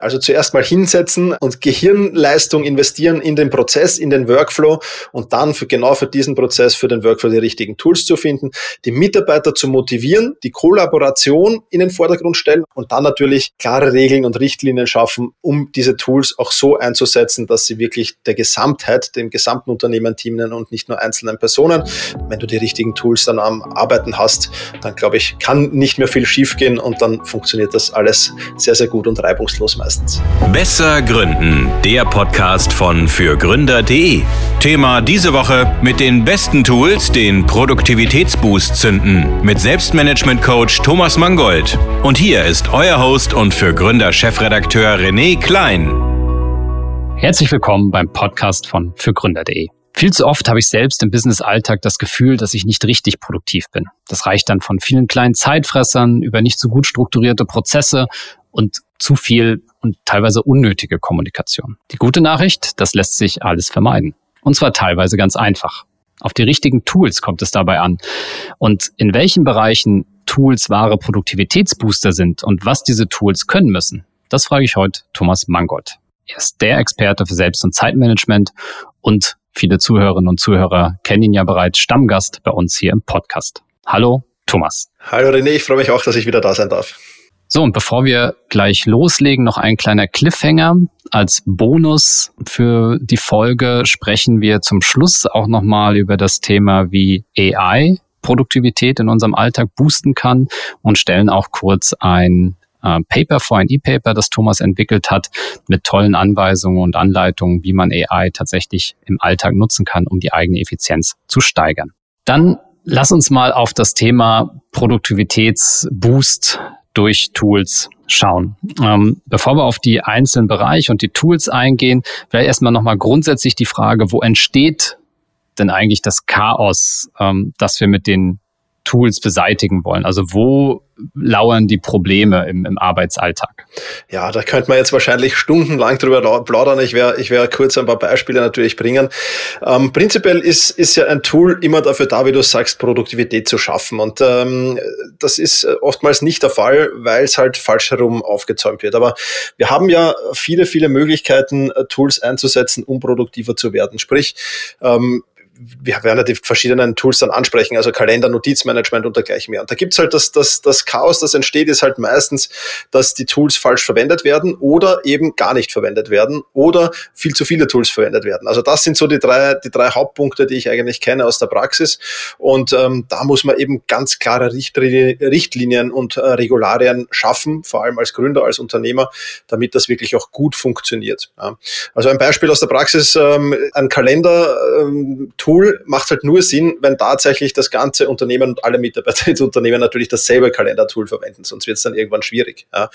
Also zuerst mal hinsetzen und Gehirnleistung investieren in den Prozess, in den Workflow und dann für genau für diesen Prozess, für den Workflow die richtigen Tools zu finden, die Mitarbeiter zu motivieren, die Kollaboration in den Vordergrund stellen und dann natürlich klare Regeln und Richtlinien schaffen, um diese Tools auch so einzusetzen, dass sie wirklich der Gesamtheit, dem gesamten Unternehmen dienen und nicht nur einzelnen Personen. Wenn du die richtigen Tools dann am Arbeiten hast, dann glaube ich, kann nicht mehr viel schiefgehen und dann funktioniert das alles sehr, sehr gut und reibungslos meistens. Besser Gründen, der Podcast von fürgründer.de. Thema diese Woche mit den besten Tools den Produktivitätsboost zünden mit Selbstmanagement-Coach Thomas Mangold. Und hier ist euer Host und für Gründer Chefredakteur René Klein. Herzlich willkommen beim Podcast von fürgründer.de. Viel zu oft habe ich selbst im Business-Alltag das Gefühl, dass ich nicht richtig produktiv bin. Das reicht dann von vielen kleinen Zeitfressern über nicht so gut strukturierte Prozesse und zu viel und teilweise unnötige Kommunikation. Die gute Nachricht, das lässt sich alles vermeiden. Und zwar teilweise ganz einfach. Auf die richtigen Tools kommt es dabei an. Und in welchen Bereichen Tools wahre Produktivitätsbooster sind und was diese Tools können müssen, das frage ich heute Thomas Mangold. Er ist der Experte für Selbst- und Zeitmanagement und viele Zuhörerinnen und Zuhörer kennen ihn ja bereits Stammgast bei uns hier im Podcast. Hallo, Thomas. Hallo René, ich freue mich auch, dass ich wieder da sein darf. So, und bevor wir gleich loslegen, noch ein kleiner Cliffhanger. Als Bonus für die Folge sprechen wir zum Schluss auch nochmal über das Thema, wie AI Produktivität in unserem Alltag boosten kann und stellen auch kurz ein äh, Paper vor, ein E-Paper, das Thomas entwickelt hat, mit tollen Anweisungen und Anleitungen, wie man AI tatsächlich im Alltag nutzen kann, um die eigene Effizienz zu steigern. Dann lass uns mal auf das Thema Produktivitätsboost durch Tools schauen. Ähm, bevor wir auf die einzelnen Bereiche und die Tools eingehen, vielleicht erstmal nochmal grundsätzlich die Frage, wo entsteht denn eigentlich das Chaos, ähm, das wir mit den Tools beseitigen wollen? Also wo lauern die Probleme im, im Arbeitsalltag? Ja, da könnte man jetzt wahrscheinlich stundenlang drüber plaudern. Ich werde ich werde kurz ein paar Beispiele natürlich bringen. Ähm, prinzipiell ist, ist ja ein Tool immer dafür da, wie du sagst, Produktivität zu schaffen. Und ähm, das ist oftmals nicht der Fall, weil es halt falsch herum aufgezäumt wird. Aber wir haben ja viele, viele Möglichkeiten, Tools einzusetzen, um produktiver zu werden. Sprich, ähm, wir die verschiedenen Tools dann ansprechen, also Kalender, Notizmanagement und dergleichen mehr. Und da gibt's halt das, das, das Chaos, das entsteht, ist halt meistens, dass die Tools falsch verwendet werden oder eben gar nicht verwendet werden oder viel zu viele Tools verwendet werden. Also das sind so die drei, die drei Hauptpunkte, die ich eigentlich kenne aus der Praxis. Und ähm, da muss man eben ganz klare Richtlinien und äh, Regularien schaffen, vor allem als Gründer, als Unternehmer, damit das wirklich auch gut funktioniert. Ja. Also ein Beispiel aus der Praxis, ähm, ein Kalender, ähm, Tool macht halt nur Sinn, wenn tatsächlich das ganze Unternehmen und alle Mitarbeiter des Unternehmens natürlich dasselbe Kalendertool verwenden, sonst wird es dann irgendwann schwierig. Ja.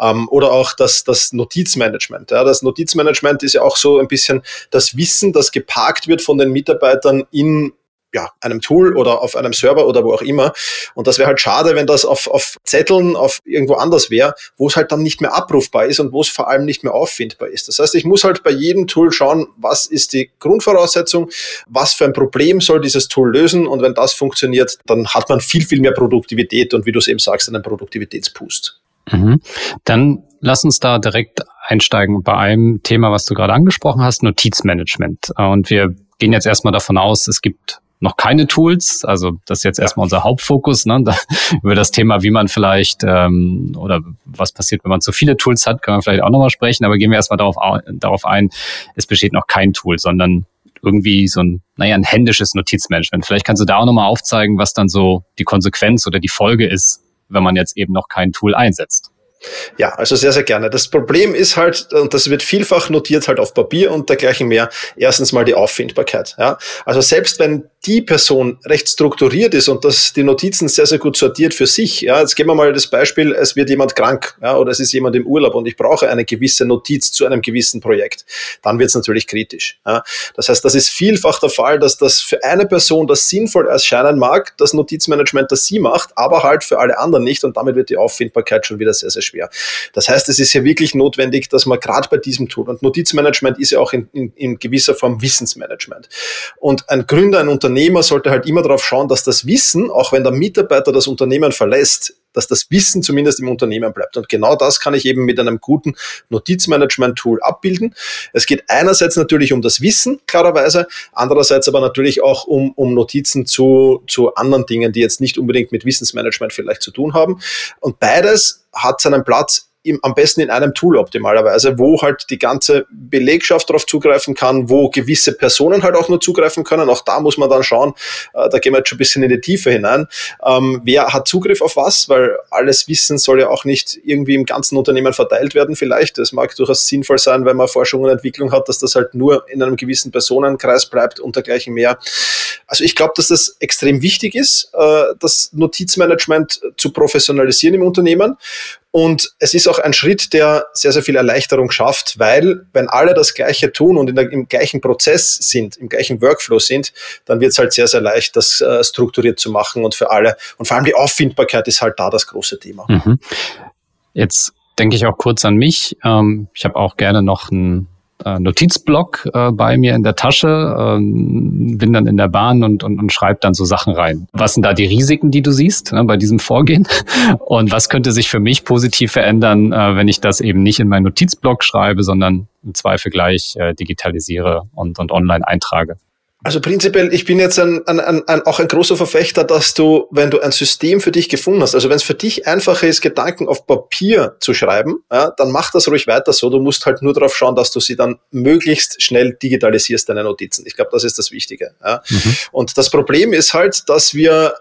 Ähm, oder auch das, das Notizmanagement. Ja. Das Notizmanagement ist ja auch so ein bisschen das Wissen, das geparkt wird von den Mitarbeitern in ja, einem Tool oder auf einem Server oder wo auch immer. Und das wäre halt schade, wenn das auf, auf Zetteln, auf irgendwo anders wäre, wo es halt dann nicht mehr abrufbar ist und wo es vor allem nicht mehr auffindbar ist. Das heißt, ich muss halt bei jedem Tool schauen, was ist die Grundvoraussetzung, was für ein Problem soll dieses Tool lösen und wenn das funktioniert, dann hat man viel, viel mehr Produktivität und wie du es eben sagst, einen Produktivitätspust. Mhm. Dann lass uns da direkt einsteigen bei einem Thema, was du gerade angesprochen hast, Notizmanagement. Und wir gehen jetzt erstmal davon aus, es gibt noch keine Tools. Also das ist jetzt erstmal unser Hauptfokus. Ne? Da, über das Thema, wie man vielleicht ähm, oder was passiert, wenn man zu viele Tools hat, kann man vielleicht auch nochmal sprechen. Aber gehen wir erstmal darauf, darauf ein, es besteht noch kein Tool, sondern irgendwie so ein, naja, ein händisches Notizmanagement. Vielleicht kannst du da auch nochmal aufzeigen, was dann so die Konsequenz oder die Folge ist, wenn man jetzt eben noch kein Tool einsetzt. Ja, also sehr, sehr gerne. Das Problem ist halt, und das wird vielfach notiert halt auf Papier und dergleichen mehr, erstens mal die Auffindbarkeit. Ja? Also selbst wenn die Person recht strukturiert ist und das, die Notizen sehr, sehr gut sortiert für sich, ja, jetzt geben wir mal das Beispiel, es wird jemand krank ja, oder es ist jemand im Urlaub und ich brauche eine gewisse Notiz zu einem gewissen Projekt, dann wird es natürlich kritisch. Ja? Das heißt, das ist vielfach der Fall, dass das für eine Person das sinnvoll erscheinen mag, das Notizmanagement, das sie macht, aber halt für alle anderen nicht und damit wird die Auffindbarkeit schon wieder sehr, sehr schwer. Das heißt, es ist ja wirklich notwendig, dass man gerade bei diesem Tool, und Notizmanagement ist ja auch in, in, in gewisser Form Wissensmanagement. Und ein Gründer, ein Unternehmer sollte halt immer darauf schauen, dass das Wissen, auch wenn der Mitarbeiter das Unternehmen verlässt, dass das Wissen zumindest im Unternehmen bleibt. Und genau das kann ich eben mit einem guten Notizmanagement-Tool abbilden. Es geht einerseits natürlich um das Wissen, klarerweise, andererseits aber natürlich auch um, um Notizen zu, zu anderen Dingen, die jetzt nicht unbedingt mit Wissensmanagement vielleicht zu tun haben. Und beides hat seinen Platz im, am besten in einem Tool optimalerweise, wo halt die ganze Belegschaft darauf zugreifen kann, wo gewisse Personen halt auch nur zugreifen können. Auch da muss man dann schauen, äh, da gehen wir jetzt schon ein bisschen in die Tiefe hinein. Ähm, wer hat Zugriff auf was? Weil alles Wissen soll ja auch nicht irgendwie im ganzen Unternehmen verteilt werden vielleicht. Es mag durchaus sinnvoll sein, wenn man Forschung und Entwicklung hat, dass das halt nur in einem gewissen Personenkreis bleibt und dergleichen mehr. Also ich glaube, dass das extrem wichtig ist, äh, das Notizmanagement zu professionalisieren im Unternehmen. Und es ist auch ein Schritt, der sehr, sehr viel Erleichterung schafft, weil wenn alle das Gleiche tun und der, im gleichen Prozess sind, im gleichen Workflow sind, dann wird es halt sehr, sehr leicht, das äh, strukturiert zu machen und für alle. Und vor allem die Auffindbarkeit ist halt da das große Thema. Mhm. Jetzt denke ich auch kurz an mich. Ähm, ich habe auch gerne noch ein Notizblock äh, bei mir in der Tasche, ähm, bin dann in der Bahn und, und, und schreibe dann so Sachen rein. Was sind da die Risiken, die du siehst ne, bei diesem Vorgehen? Und was könnte sich für mich positiv verändern, äh, wenn ich das eben nicht in meinen Notizblock schreibe, sondern im Zweifel gleich äh, digitalisiere und, und online eintrage? Also prinzipiell, ich bin jetzt ein, ein, ein, auch ein großer Verfechter, dass du, wenn du ein System für dich gefunden hast, also wenn es für dich einfacher ist, Gedanken auf Papier zu schreiben, ja, dann mach das ruhig weiter so. Du musst halt nur darauf schauen, dass du sie dann möglichst schnell digitalisierst, deine Notizen. Ich glaube, das ist das Wichtige. Ja. Mhm. Und das Problem ist halt, dass wir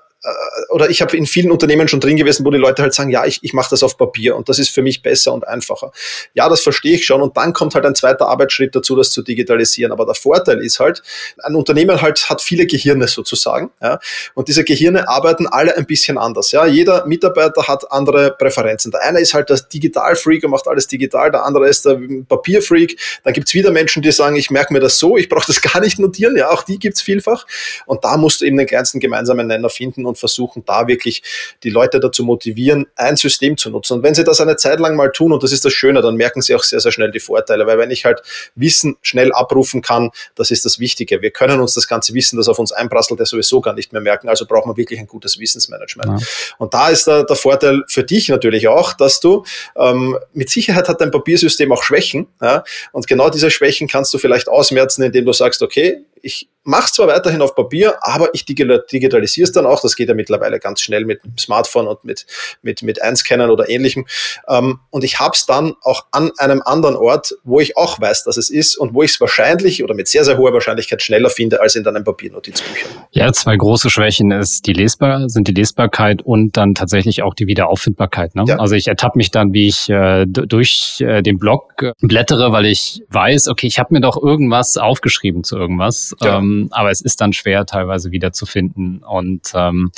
oder ich habe in vielen Unternehmen schon drin gewesen, wo die Leute halt sagen, ja, ich, ich mache das auf Papier und das ist für mich besser und einfacher. Ja, das verstehe ich schon und dann kommt halt ein zweiter Arbeitsschritt dazu, das zu digitalisieren. Aber der Vorteil ist halt, ein Unternehmen halt hat viele Gehirne sozusagen ja, und diese Gehirne arbeiten alle ein bisschen anders. Ja. Jeder Mitarbeiter hat andere Präferenzen. Der eine ist halt das Digital-Freak und macht alles digital, der andere ist der Papier-Freak. Dann gibt's wieder Menschen, die sagen, ich merke mir das so, ich brauche das gar nicht notieren. Ja, auch die gibt's vielfach. Und da musst du eben den kleinsten gemeinsamen Nenner finden und und versuchen da wirklich die Leute dazu motivieren, ein System zu nutzen. Und wenn sie das eine Zeit lang mal tun, und das ist das Schöne, dann merken sie auch sehr, sehr schnell die Vorteile, weil wenn ich halt Wissen schnell abrufen kann, das ist das Wichtige. Wir können uns das ganze Wissen, das auf uns einprasselt, ja sowieso gar nicht mehr merken. Also brauchen wir wirklich ein gutes Wissensmanagement. Ja. Und da ist der, der, Vorteil für dich natürlich auch, dass du ähm, mit Sicherheit hat dein Papiersystem auch Schwächen. Ja? Und genau diese Schwächen kannst du vielleicht ausmerzen, indem du sagst, okay, ich mache es zwar weiterhin auf Papier, aber ich digitalisiere es dann auch. Das geht ja mittlerweile ganz schnell mit dem Smartphone und mit, mit, mit Einscannen oder ähnlichem. Ähm, und ich habe es dann auch an einem anderen Ort, wo ich auch weiß, dass es ist und wo ich es wahrscheinlich oder mit sehr, sehr hoher Wahrscheinlichkeit schneller finde als in deinem Papiernotizbüchern. Ja, zwei große Schwächen ist die Lesbar, sind die Lesbarkeit und dann tatsächlich auch die Wiederauffindbarkeit. Ne? Ja. Also ich ertappe mich dann, wie ich äh, durch äh, den Blog äh, blättere, weil ich weiß, okay, ich habe mir doch irgendwas aufgeschrieben zu irgendwas ja. Ähm, aber es ist dann schwer, teilweise wieder zu finden. Und ähm,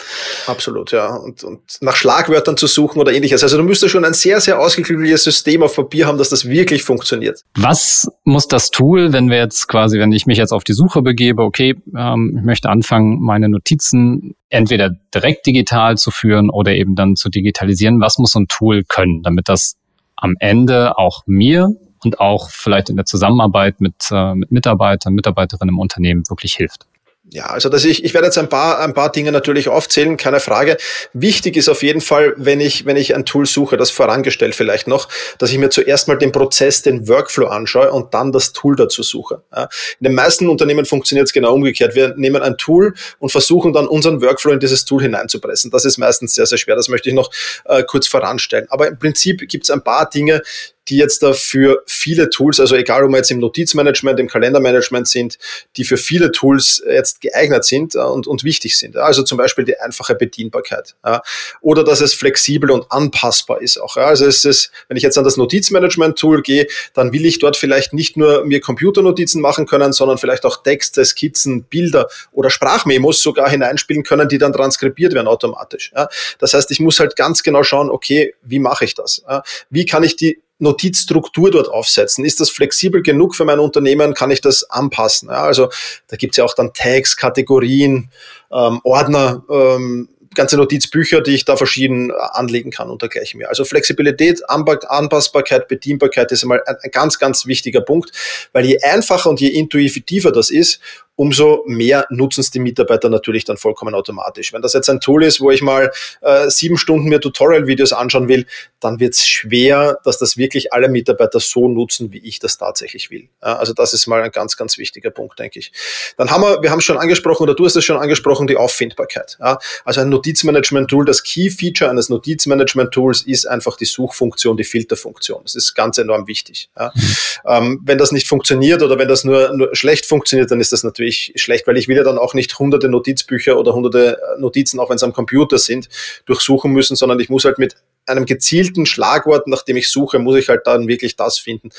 absolut, ja. Und, und nach Schlagwörtern zu suchen oder ähnliches. Also du müsstest schon ein sehr, sehr ausgeklügeltes System auf Papier haben, dass das wirklich funktioniert. Was muss das Tool, wenn wir jetzt quasi, wenn ich mich jetzt auf die Suche begebe, okay, ähm, ich möchte anfangen, meine Notizen entweder direkt digital zu führen oder eben dann zu digitalisieren. Was muss so ein Tool können, damit das am Ende auch mir und auch vielleicht in der Zusammenarbeit mit, äh, mit Mitarbeitern, Mitarbeiterinnen im Unternehmen wirklich hilft. Ja, also dass ich, ich werde jetzt ein paar, ein paar Dinge natürlich aufzählen, keine Frage. Wichtig ist auf jeden Fall, wenn ich, wenn ich ein Tool suche, das vorangestellt vielleicht noch, dass ich mir zuerst mal den Prozess, den Workflow anschaue und dann das Tool dazu suche. Ja, in den meisten Unternehmen funktioniert es genau umgekehrt. Wir nehmen ein Tool und versuchen dann unseren Workflow in dieses Tool hineinzupressen. Das ist meistens sehr, sehr schwer. Das möchte ich noch äh, kurz voranstellen. Aber im Prinzip gibt es ein paar Dinge, die jetzt da für viele Tools, also egal ob wir jetzt im Notizmanagement, im Kalendermanagement sind, die für viele Tools jetzt geeignet sind äh, und, und wichtig sind. Also zum Beispiel die einfache Bedienbarkeit. Ja. Oder dass es flexibel und anpassbar ist auch. Ja. Also es ist, wenn ich jetzt an das Notizmanagement-Tool gehe, dann will ich dort vielleicht nicht nur mir Computernotizen machen können, sondern vielleicht auch Texte, Skizzen, Bilder oder Sprachmemos sogar hineinspielen können, die dann transkribiert werden automatisch. Ja. Das heißt, ich muss halt ganz genau schauen, okay, wie mache ich das? Wie kann ich die Notizstruktur dort aufsetzen? Ist das flexibel genug für mein Unternehmen? Kann ich das anpassen? Ja, also da gibt's ja auch dann Tags, Kategorien, ähm, Ordner, ähm, ganze Notizbücher, die ich da verschieden anlegen kann und dergleichen mehr. Also Flexibilität, Anpassbarkeit, Bedienbarkeit ist einmal ein, ein ganz, ganz wichtiger Punkt, weil je einfacher und je intuitiver das ist, umso mehr nutzen es die Mitarbeiter natürlich dann vollkommen automatisch. Wenn das jetzt ein Tool ist, wo ich mal äh, sieben Stunden mir Tutorial-Videos anschauen will, dann wird es schwer, dass das wirklich alle Mitarbeiter so nutzen, wie ich das tatsächlich will. Ja, also das ist mal ein ganz, ganz wichtiger Punkt, denke ich. Dann haben wir, wir haben schon angesprochen, oder du hast es schon angesprochen, die Auffindbarkeit. Ja, also ein Notizmanagement-Tool, das Key-Feature eines Notizmanagement-Tools ist einfach die Suchfunktion, die Filterfunktion. Das ist ganz enorm wichtig. Ja. Mhm. Ähm, wenn das nicht funktioniert oder wenn das nur, nur schlecht funktioniert, dann ist das natürlich natürlich schlecht, weil ich will ja dann auch nicht hunderte Notizbücher oder hunderte Notizen, auch wenn es am Computer sind, durchsuchen müssen, sondern ich muss halt mit einem gezielten Schlagwort, nach dem ich suche, muss ich halt dann wirklich das finden,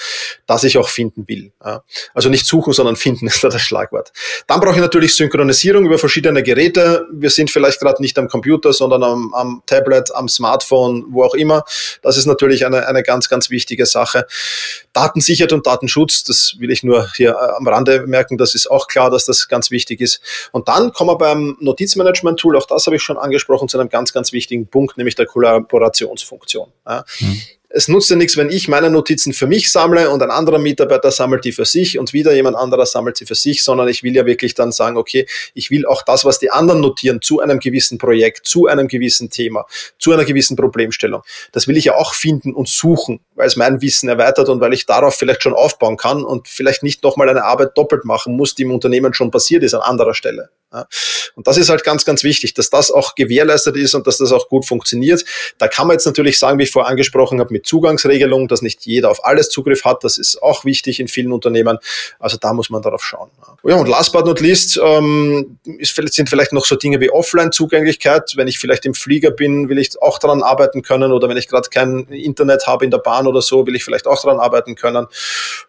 das ich auch finden will. Also nicht suchen, sondern finden ist da das Schlagwort. Dann brauche ich natürlich Synchronisierung über verschiedene Geräte. Wir sind vielleicht gerade nicht am Computer, sondern am, am, Tablet, am Smartphone, wo auch immer. Das ist natürlich eine, eine ganz, ganz wichtige Sache. Datensicherheit und Datenschutz, das will ich nur hier äh, am Rande merken, das ist auch klar, dass das ganz wichtig ist. Und dann kommen wir beim Notizmanagement-Tool, auch das habe ich schon angesprochen, zu einem ganz, ganz wichtigen Punkt, nämlich der Kollaboration. Funktion. Ja. Mhm es nutzt ja nichts, wenn ich meine Notizen für mich sammle und ein anderer Mitarbeiter sammelt die für sich und wieder jemand anderer sammelt sie für sich, sondern ich will ja wirklich dann sagen, okay, ich will auch das, was die anderen notieren zu einem gewissen Projekt, zu einem gewissen Thema, zu einer gewissen Problemstellung, das will ich ja auch finden und suchen, weil es mein Wissen erweitert und weil ich darauf vielleicht schon aufbauen kann und vielleicht nicht nochmal eine Arbeit doppelt machen muss, die im Unternehmen schon passiert ist an anderer Stelle. Und das ist halt ganz, ganz wichtig, dass das auch gewährleistet ist und dass das auch gut funktioniert. Da kann man jetzt natürlich sagen, wie ich vorher angesprochen habe, mit Zugangsregelung, dass nicht jeder auf alles Zugriff hat. Das ist auch wichtig in vielen Unternehmen. Also da muss man darauf schauen. Ja, und last but not least ähm, sind vielleicht noch so Dinge wie Offline-Zugänglichkeit. Wenn ich vielleicht im Flieger bin, will ich auch daran arbeiten können. Oder wenn ich gerade kein Internet habe in der Bahn oder so, will ich vielleicht auch daran arbeiten können.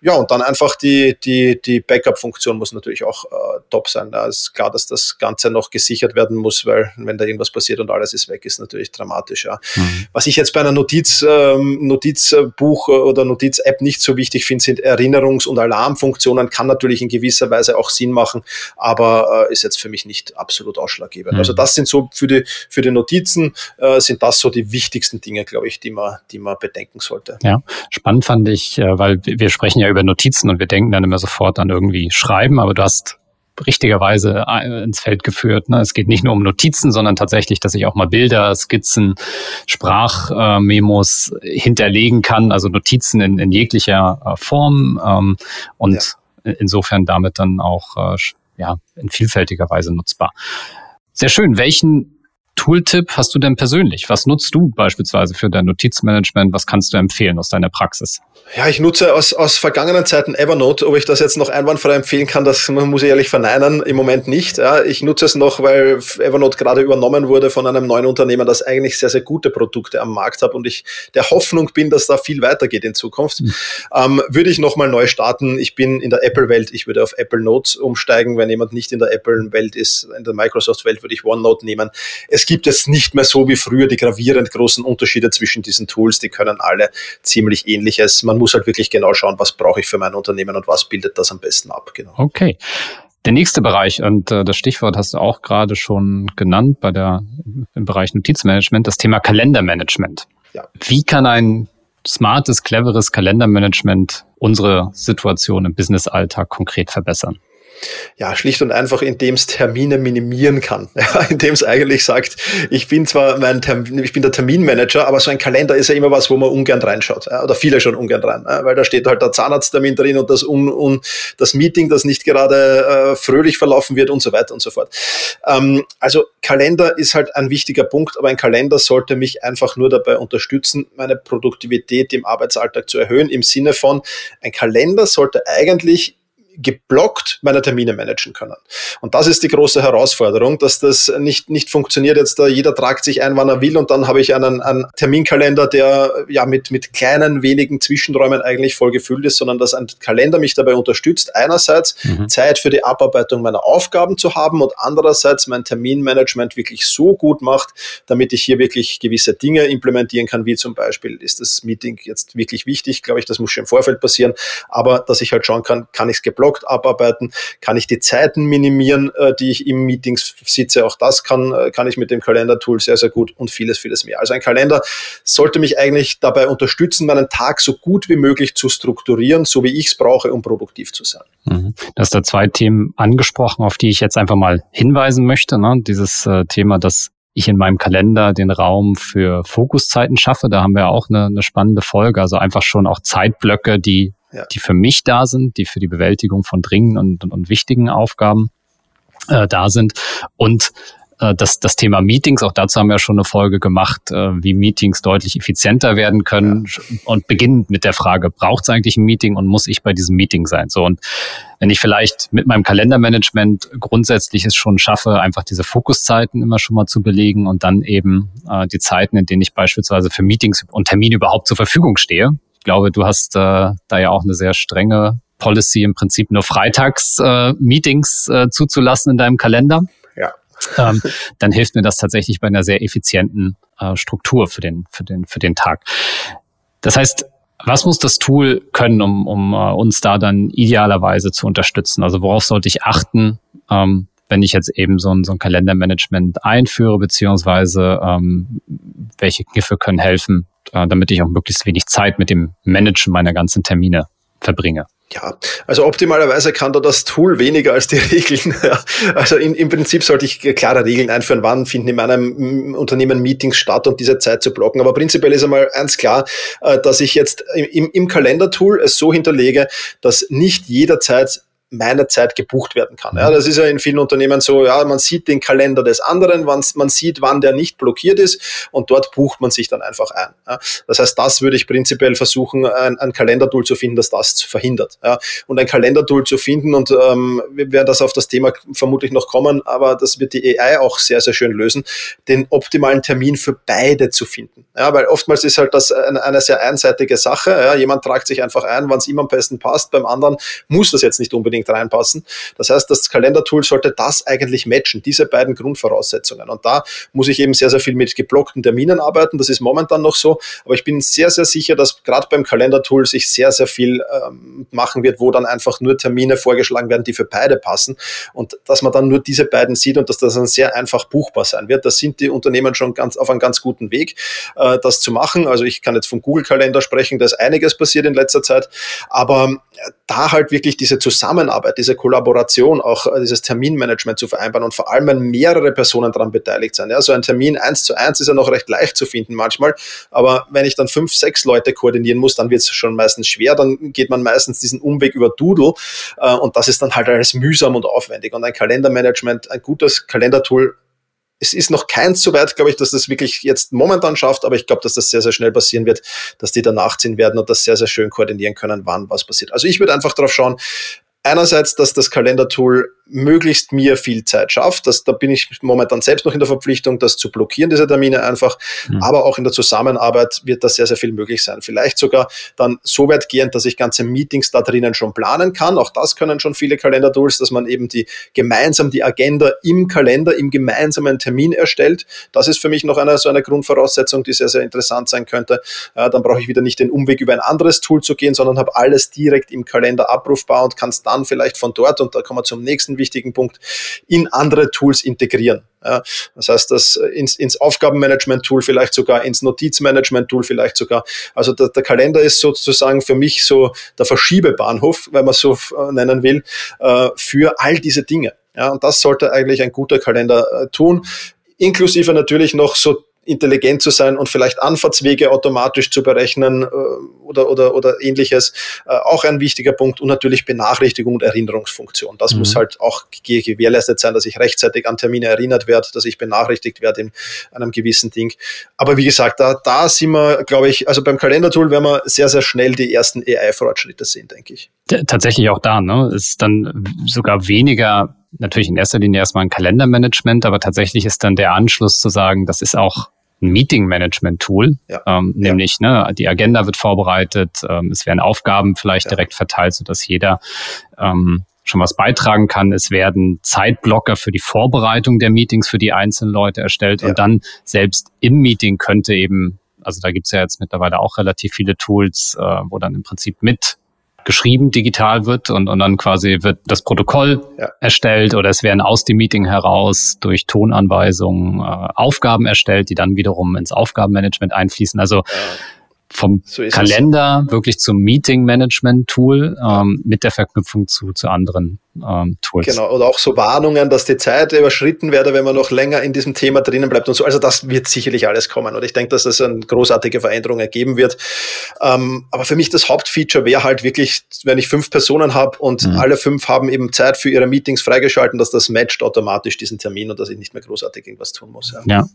Ja, und dann einfach die, die, die Backup-Funktion muss natürlich auch äh, top sein. Da ist klar, dass das Ganze noch gesichert werden muss, weil wenn da irgendwas passiert und alles ist weg, ist natürlich dramatisch. Ja. Mhm. Was ich jetzt bei einer Notiz, ähm, Notizbuch oder Notiz-App nicht so wichtig finde, sind Erinnerungs- und Alarmfunktionen. Kann natürlich in gewisser Weise auch Sinn machen, aber äh, ist jetzt für mich nicht absolut ausschlaggebend. Mhm. Also das sind so für die, für die Notizen äh, sind das so die wichtigsten Dinge, glaube ich, die man, die man bedenken sollte. Ja, spannend fand ich, äh, weil wir sprechen ja über Notizen und wir denken dann immer sofort an irgendwie Schreiben, aber du hast richtigerweise äh, ins Feld geführt. Ne? Es geht nicht nur um Notizen, sondern tatsächlich, dass ich auch mal Bilder, Skizzen, Sprachmemos hinterlegen kann, also Notizen in, in jeglicher äh, Form ähm, und ja. insofern damit dann auch äh, ja, in vielfältiger Weise nutzbar. Sehr schön. Welchen Tooltip hast du denn persönlich? Was nutzt du beispielsweise für dein Notizmanagement? Was kannst du empfehlen aus deiner Praxis? Ja, ich nutze aus, aus vergangenen Zeiten Evernote. Ob ich das jetzt noch einwandfrei empfehlen kann, das muss ich ehrlich verneinen. Im Moment nicht. Ja, ich nutze es noch, weil Evernote gerade übernommen wurde von einem neuen Unternehmen, das eigentlich sehr, sehr gute Produkte am Markt hat und ich der Hoffnung bin, dass da viel weitergeht in Zukunft. Mhm. Ähm, würde ich nochmal neu starten. Ich bin in der Apple-Welt. Ich würde auf Apple Notes umsteigen. Wenn jemand nicht in der Apple-Welt ist, in der Microsoft-Welt würde ich OneNote nehmen. Es gibt es nicht mehr so wie früher die gravierend großen Unterschiede zwischen diesen Tools. Die können alle ziemlich ähnliches. Man muss halt wirklich genau schauen, was brauche ich für mein Unternehmen und was bildet das am besten ab. Genau. Okay. Der nächste Bereich, und äh, das Stichwort hast du auch gerade schon genannt bei der, im Bereich Notizmanagement, das Thema Kalendermanagement. Ja. Wie kann ein smartes, cleveres Kalendermanagement unsere Situation im Businessalltag konkret verbessern? Ja, schlicht und einfach, indem es Termine minimieren kann. Ja, indem es eigentlich sagt, ich bin zwar mein Termin, ich bin der Terminmanager, aber so ein Kalender ist ja immer was, wo man ungern reinschaut. Ja, oder viele schon ungern rein, ja, weil da steht halt der Zahnarzttermin drin und das, un, un, das Meeting, das nicht gerade äh, fröhlich verlaufen wird und so weiter und so fort. Ähm, also Kalender ist halt ein wichtiger Punkt, aber ein Kalender sollte mich einfach nur dabei unterstützen, meine Produktivität im Arbeitsalltag zu erhöhen, im Sinne von, ein Kalender sollte eigentlich geblockt meine Termine managen können. Und das ist die große Herausforderung, dass das nicht, nicht funktioniert jetzt da, jeder tragt sich ein, wann er will und dann habe ich einen, einen Terminkalender, der ja mit, mit kleinen, wenigen Zwischenräumen eigentlich voll gefüllt ist, sondern dass ein Kalender mich dabei unterstützt, einerseits mhm. Zeit für die Abarbeitung meiner Aufgaben zu haben und andererseits mein Terminmanagement wirklich so gut macht, damit ich hier wirklich gewisse Dinge implementieren kann, wie zum Beispiel ist das Meeting jetzt wirklich wichtig, glaube ich, das muss schon im Vorfeld passieren, aber dass ich halt schauen kann, kann ich es geblockt geblockt abarbeiten? Kann ich die Zeiten minimieren, äh, die ich im Meetings sitze? Auch das kann, äh, kann ich mit dem Kalender-Tool sehr, sehr gut und vieles, vieles mehr. Also ein Kalender sollte mich eigentlich dabei unterstützen, meinen Tag so gut wie möglich zu strukturieren, so wie ich es brauche, um produktiv zu sein. Mhm. Du hast da zwei Themen angesprochen, auf die ich jetzt einfach mal hinweisen möchte. Ne? Dieses äh, Thema, dass ich in meinem Kalender den Raum für Fokuszeiten schaffe. Da haben wir auch eine, eine spannende Folge. Also einfach schon auch Zeitblöcke, die, ja. die für mich da sind, die für die Bewältigung von dringenden und, und, wichtigen Aufgaben äh, da sind. Und äh, das, das Thema Meetings, auch dazu haben wir schon eine Folge gemacht, äh, wie Meetings deutlich effizienter werden können ja. und beginnend mit der Frage, braucht es eigentlich ein Meeting und muss ich bei diesem Meeting sein? So und wenn ich vielleicht mit meinem Kalendermanagement grundsätzlich es schon schaffe, einfach diese Fokuszeiten immer schon mal zu belegen und dann eben äh, die Zeiten, in denen ich beispielsweise für Meetings und Termine überhaupt zur Verfügung stehe. Ich glaube, du hast äh, da ja auch eine sehr strenge Policy im Prinzip nur freitags äh, Meetings äh, zuzulassen in deinem Kalender ähm, dann hilft mir das tatsächlich bei einer sehr effizienten äh, Struktur für den, für, den, für den Tag. Das heißt, was muss das Tool können, um, um uh, uns da dann idealerweise zu unterstützen? Also worauf sollte ich achten, ähm, wenn ich jetzt eben so ein, so ein Kalendermanagement einführe, beziehungsweise ähm, welche Kniffe können helfen, äh, damit ich auch möglichst wenig Zeit mit dem Managen meiner ganzen Termine verbringe? Ja, also optimalerweise kann da das Tool weniger als die Regeln. also in, im Prinzip sollte ich klare Regeln einführen, wann finden in meinem Unternehmen Meetings statt und diese Zeit zu blocken. Aber prinzipiell ist einmal eins klar, äh, dass ich jetzt im, im Kalendertool es so hinterlege, dass nicht jederzeit meiner Zeit gebucht werden kann. Ja, das ist ja in vielen Unternehmen so, ja, man sieht den Kalender des anderen, man sieht, wann der nicht blockiert ist und dort bucht man sich dann einfach ein. Ja, das heißt, das würde ich prinzipiell versuchen, ein, ein Kalendertool zu finden, das das verhindert. Ja, und ein Kalendertool zu finden und ähm, wir werden das auf das Thema vermutlich noch kommen, aber das wird die AI auch sehr, sehr schön lösen, den optimalen Termin für beide zu finden. Ja, weil oftmals ist halt das eine, eine sehr einseitige Sache. Ja, jemand tragt sich einfach ein, wann es ihm am besten passt, beim anderen muss das jetzt nicht unbedingt unbedingt reinpassen. Das heißt, das Kalendertool sollte das eigentlich matchen, diese beiden Grundvoraussetzungen. Und da muss ich eben sehr, sehr viel mit geblockten Terminen arbeiten. Das ist momentan noch so. Aber ich bin sehr, sehr sicher, dass gerade beim Kalendertool sich sehr, sehr viel ähm, machen wird, wo dann einfach nur Termine vorgeschlagen werden, die für beide passen. Und dass man dann nur diese beiden sieht und dass das dann sehr einfach buchbar sein wird. Da sind die Unternehmen schon ganz auf einem ganz guten Weg, äh, das zu machen. Also ich kann jetzt vom Google-Kalender sprechen, da ist einiges passiert in letzter Zeit. Aber da halt wirklich diese Zusammenarbeit diese Kollaboration, auch äh, dieses Terminmanagement zu vereinbaren und vor allem, wenn mehrere Personen daran beteiligt sind. Ja, so ein Termin eins zu eins ist ja noch recht leicht zu finden manchmal, aber wenn ich dann fünf, sechs Leute koordinieren muss, dann wird es schon meistens schwer, dann geht man meistens diesen Umweg über Doodle äh, und das ist dann halt alles mühsam und aufwendig und ein Kalendermanagement, ein gutes Kalendertool es ist noch keins so weit, glaube ich, dass das wirklich jetzt momentan schafft, aber ich glaube, dass das sehr, sehr schnell passieren wird, dass die danach ziehen werden und das sehr, sehr schön koordinieren können, wann was passiert. Also ich würde einfach darauf schauen, einerseits, dass das Kalendertool möglichst mir viel Zeit schafft. Das, da bin ich momentan selbst noch in der Verpflichtung, das zu blockieren, diese Termine einfach. Mhm. Aber auch in der Zusammenarbeit wird da sehr, sehr viel möglich sein. Vielleicht sogar dann so weit gehend, dass ich ganze Meetings da drinnen schon planen kann. Auch das können schon viele Kalendertools, dass man eben die gemeinsam die Agenda im Kalender, im gemeinsamen Termin erstellt. Das ist für mich noch eine, so eine Grundvoraussetzung, die sehr, sehr interessant sein könnte. Ja, dann brauche ich wieder nicht den Umweg über ein anderes Tool zu gehen, sondern habe alles direkt im Kalender abrufbar und kann es dann vielleicht von dort, und da kommen wir zum nächsten wichtigen Punkt, in andere Tools integrieren. Ja, das heißt, das ins, ins Aufgabenmanagement-Tool, vielleicht sogar ins Notizmanagement-Tool, vielleicht sogar. Also der, der, Kalender ist sozusagen für mich so der Verschiebebahnhof, wenn man so äh, nennen will, äh, für all diese Dinge. Ja, und das sollte eigentlich ein guter Kalender äh, tun inklusive natürlich noch so intelligent zu sein und vielleicht Anfahrtswege automatisch zu berechnen äh, oder, oder, oder ähnliches. Äh, auch ein wichtiger Punkt und natürlich Benachrichtigung und Erinnerungsfunktion. Das mhm. muss halt auch gewährleistet sein, dass ich rechtzeitig an Termine erinnert werde, dass ich benachrichtigt werde in einem gewissen Ding. Aber wie gesagt, da, da sind wir, glaube ich, also beim Kalendertool werden wir sehr, sehr schnell die ersten AI-Fortschritte sehen, denke ich. Tatsächlich auch da, ne? Ist dann sogar weniger natürlich in erster Linie erstmal ein Kalendermanagement, aber tatsächlich ist dann der Anschluss zu sagen, das ist auch ein Meeting-Management-Tool, ja. ähm, nämlich ja. ne, die Agenda wird vorbereitet, ähm, es werden Aufgaben vielleicht ja. direkt verteilt, sodass jeder ähm, schon was beitragen kann. Es werden Zeitblocker für die Vorbereitung der Meetings für die einzelnen Leute erstellt und dann selbst im Meeting könnte eben, also da gibt's ja jetzt mittlerweile auch relativ viele Tools, äh, wo dann im Prinzip mit geschrieben, digital wird und, und dann quasi wird das Protokoll ja. erstellt oder es werden aus dem Meeting heraus durch Tonanweisungen äh, Aufgaben erstellt, die dann wiederum ins Aufgabenmanagement einfließen. Also ja vom so Kalender es. wirklich zum Meeting-Management-Tool ähm, mit der Verknüpfung zu, zu anderen ähm, Tools. Genau, oder auch so Warnungen, dass die Zeit überschritten werde, wenn man noch länger in diesem Thema drinnen bleibt und so. Also das wird sicherlich alles kommen und ich denke, dass das eine großartige Veränderung ergeben wird. Ähm, aber für mich das Hauptfeature wäre halt wirklich, wenn ich fünf Personen habe und mhm. alle fünf haben eben Zeit für ihre Meetings freigeschalten, dass das matcht automatisch diesen Termin und dass ich nicht mehr großartig irgendwas tun muss. Ja, ja.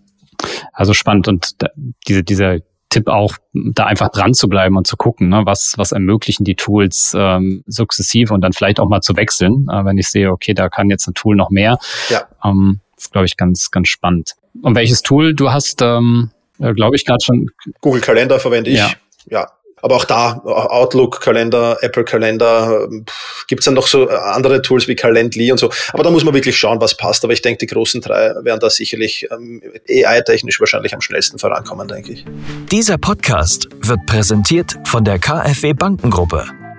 also spannend und da, diese, dieser Tipp auch, da einfach dran zu bleiben und zu gucken, ne, was, was ermöglichen die Tools ähm, sukzessive und dann vielleicht auch mal zu wechseln, äh, wenn ich sehe, okay, da kann jetzt ein Tool noch mehr. Ja. Ähm, das glaube ich ganz, ganz spannend. Und welches Tool du hast, ähm, äh, glaube ich, gerade schon. Google Kalender verwende ich. Ja. ja. Aber auch da, Outlook, Kalender, Apple Kalender, gibt es dann noch so andere Tools wie Calendly und so. Aber da muss man wirklich schauen, was passt. Aber ich denke, die großen drei werden da sicherlich ähm, AI-technisch wahrscheinlich am schnellsten vorankommen, denke ich. Dieser Podcast wird präsentiert von der KfW Bankengruppe.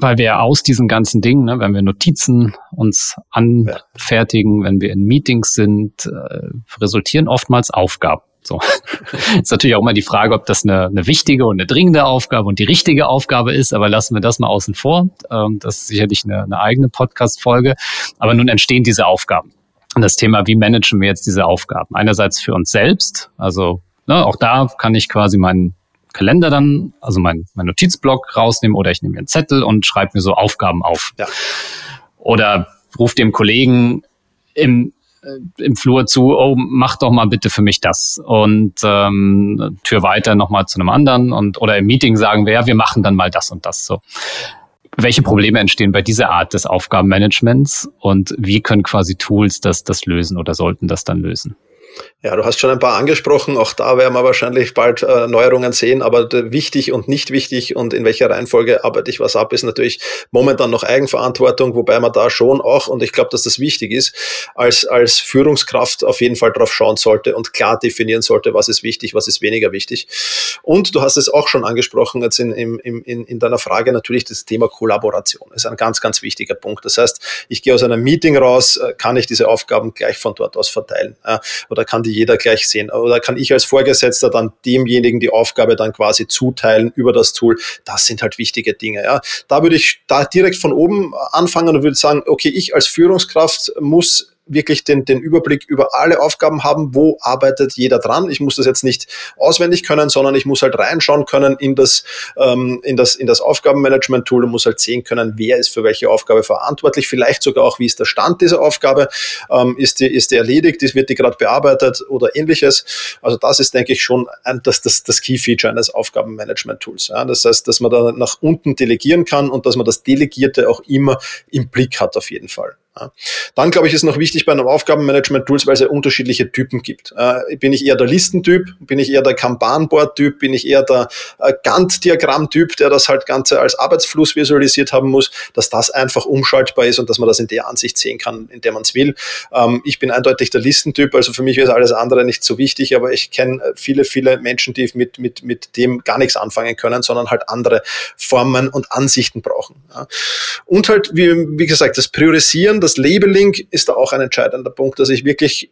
weil wir aus diesen ganzen Dingen, ne, wenn wir Notizen uns anfertigen, wenn wir in Meetings sind, äh, resultieren oftmals Aufgaben. So. ist natürlich auch immer die Frage, ob das eine, eine wichtige und eine dringende Aufgabe und die richtige Aufgabe ist, aber lassen wir das mal außen vor. Ähm, das ist sicherlich eine, eine eigene Podcast-Folge. Aber nun entstehen diese Aufgaben. Und das Thema, wie managen wir jetzt diese Aufgaben? Einerseits für uns selbst, also ne, auch da kann ich quasi meinen Kalender dann, also mein, mein Notizblock rausnehmen oder ich nehme mir einen Zettel und schreibe mir so Aufgaben auf. Ja. Oder ruf dem Kollegen im, äh, im Flur zu, oh, mach doch mal bitte für mich das. Und ähm, Tür weiter nochmal zu einem anderen und oder im Meeting sagen wir, ja, wir machen dann mal das und das so. Welche Probleme entstehen bei dieser Art des Aufgabenmanagements und wie können quasi Tools das, das lösen oder sollten das dann lösen? Ja, du hast schon ein paar angesprochen. Auch da werden wir wahrscheinlich bald äh, Neuerungen sehen. Aber wichtig und nicht wichtig und in welcher Reihenfolge arbeite ich was ab, ist natürlich momentan noch Eigenverantwortung, wobei man da schon auch, und ich glaube, dass das wichtig ist, als, als Führungskraft auf jeden Fall drauf schauen sollte und klar definieren sollte, was ist wichtig, was ist weniger wichtig. Und du hast es auch schon angesprochen jetzt in, in, in, in deiner Frage, natürlich das Thema Kollaboration ist ein ganz, ganz wichtiger Punkt. Das heißt, ich gehe aus einem Meeting raus, äh, kann ich diese Aufgaben gleich von dort aus verteilen oder kann die jeder gleich sehen. Oder kann ich als Vorgesetzter dann demjenigen die Aufgabe dann quasi zuteilen über das Tool? Das sind halt wichtige Dinge. Ja. Da würde ich da direkt von oben anfangen und würde sagen, okay, ich als Führungskraft muss wirklich den, den Überblick über alle Aufgaben haben, wo arbeitet jeder dran. Ich muss das jetzt nicht auswendig können, sondern ich muss halt reinschauen können in das, ähm, in das, in das Aufgabenmanagement-Tool und muss halt sehen können, wer ist für welche Aufgabe verantwortlich, vielleicht sogar auch, wie ist der Stand dieser Aufgabe, ähm, ist, die, ist die erledigt, ist, wird die gerade bearbeitet oder ähnliches. Also das ist, denke ich, schon ein, das, das, das Key-Feature eines Aufgabenmanagement-Tools. Ja. Das heißt, dass man da nach unten delegieren kann und dass man das Delegierte auch immer im Blick hat, auf jeden Fall. Ja. Dann, glaube ich, ist noch wichtig bei einem Aufgabenmanagement-Tools, weil es ja unterschiedliche Typen gibt. Äh, bin ich eher der Listentyp? Bin ich eher der Kanban-Board-Typ? Bin ich eher der äh, Gantt-Diagramm-Typ, der das halt Ganze als Arbeitsfluss visualisiert haben muss, dass das einfach umschaltbar ist und dass man das in der Ansicht sehen kann, in der man es will. Ähm, ich bin eindeutig der Listentyp, also für mich ist alles andere nicht so wichtig, aber ich kenne viele, viele Menschen, die mit, mit, mit dem gar nichts anfangen können, sondern halt andere Formen und Ansichten brauchen. Ja. Und halt, wie, wie gesagt, das Priorisieren, das Labeling ist da auch ein entscheidender Punkt, dass ich wirklich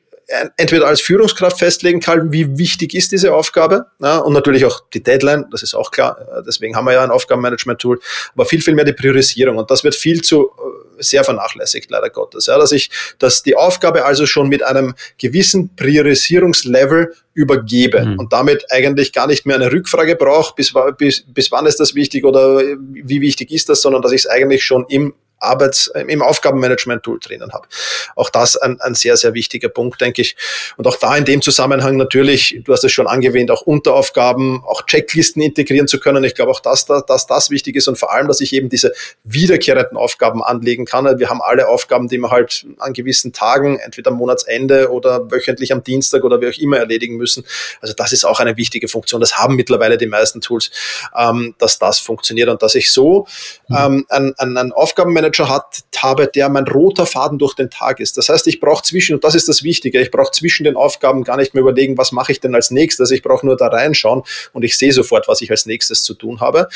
entweder als Führungskraft festlegen kann, wie wichtig ist diese Aufgabe ja, und natürlich auch die Deadline, das ist auch klar, deswegen haben wir ja ein Aufgabenmanagement-Tool, aber viel, viel mehr die Priorisierung und das wird viel zu äh, sehr vernachlässigt, leider Gottes. Ja, dass ich, dass die Aufgabe also schon mit einem gewissen Priorisierungslevel übergebe mhm. und damit eigentlich gar nicht mehr eine Rückfrage brauche, bis, bis, bis wann ist das wichtig oder wie wichtig ist das, sondern dass ich es eigentlich schon im Arbeits-, im Aufgabenmanagement-Tool drinnen habe. Auch das ein, ein sehr, sehr wichtiger Punkt, denke ich. Und auch da in dem Zusammenhang natürlich, du hast es schon angewähnt, auch Unteraufgaben, auch Checklisten integrieren zu können. Ich glaube auch, dass, dass das wichtig ist und vor allem, dass ich eben diese wiederkehrenden Aufgaben anlegen kann. Wir haben alle Aufgaben, die wir halt an gewissen Tagen, entweder am Monatsende oder wöchentlich am Dienstag oder wie auch immer erledigen müssen. Also das ist auch eine wichtige Funktion. Das haben mittlerweile die meisten Tools, ähm, dass das funktioniert und dass ich so mhm. ähm, einen, einen Aufgabenmanager hat, habe, der mein roter Faden durch den Tag ist. Das heißt, ich brauche zwischen, und das ist das Wichtige, ich brauche zwischen den Aufgaben gar nicht mehr überlegen, was mache ich denn als nächstes. Ich brauche nur da reinschauen und ich sehe sofort, was ich als nächstes zu tun habe.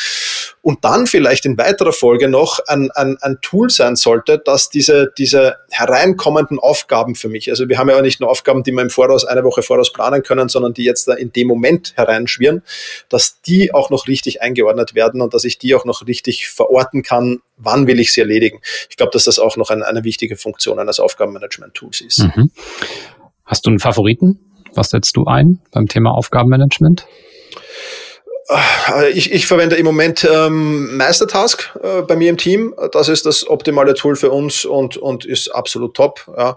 Und dann vielleicht in weiterer Folge noch ein, ein, ein Tool sein sollte, dass diese, diese hereinkommenden Aufgaben für mich, also wir haben ja nicht nur Aufgaben, die wir im Voraus, eine Woche voraus planen können, sondern die jetzt da in dem Moment hereinschwirren, dass die auch noch richtig eingeordnet werden und dass ich die auch noch richtig verorten kann, wann will ich sie erledigen. Ich glaube, dass das auch noch ein, eine wichtige Funktion eines Aufgabenmanagement-Tools ist. Mhm. Hast du einen Favoriten? Was setzt du ein beim Thema Aufgabenmanagement? Äh, ich, ich verwende im Moment ähm, Meistertask äh, bei mir im Team. Das ist das optimale Tool für uns und, und ist absolut top. Ja.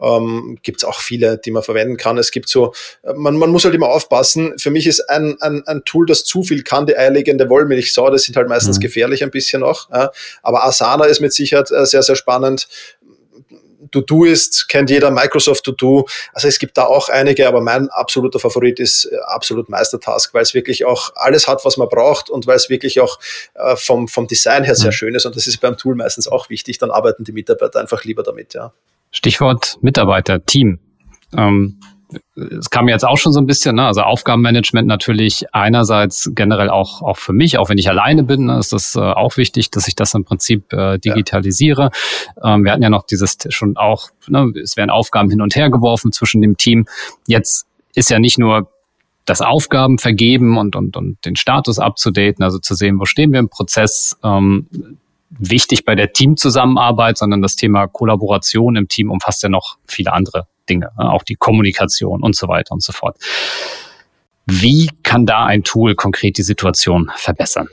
Ähm, gibt es auch viele, die man verwenden kann. Es gibt so, man, man muss halt immer aufpassen. Für mich ist ein, ein, ein Tool, das zu viel kann, die eierlegende Wollmilchsau. Das sind halt meistens mhm. gefährlich ein bisschen auch. Ja. Aber Asana ist mit Sicherheit äh, sehr, sehr spannend. To-Do-Ist, kennt jeder Microsoft To-Do. Also es gibt da auch einige, aber mein absoluter Favorit ist äh, absolut Meistertask, weil es wirklich auch alles hat, was man braucht und weil es wirklich auch äh, vom, vom Design her sehr mhm. schön ist. Und das ist beim Tool meistens auch wichtig. Dann arbeiten die Mitarbeiter einfach lieber damit, ja. Stichwort Mitarbeiter, Team. Ähm, es kam jetzt auch schon so ein bisschen, ne? also Aufgabenmanagement natürlich einerseits generell auch, auch für mich, auch wenn ich alleine bin, ne, ist das äh, auch wichtig, dass ich das im Prinzip äh, digitalisiere. Ja. Ähm, wir hatten ja noch dieses schon auch, ne, es werden Aufgaben hin und her geworfen zwischen dem Team. Jetzt ist ja nicht nur das Aufgaben vergeben und, und, und den Status abzudaten, also zu sehen, wo stehen wir im Prozess, ähm, wichtig bei der Teamzusammenarbeit, sondern das Thema Kollaboration im Team umfasst ja noch viele andere Dinge, ne? auch die Kommunikation und so weiter und so fort. Wie kann da ein Tool konkret die Situation verbessern?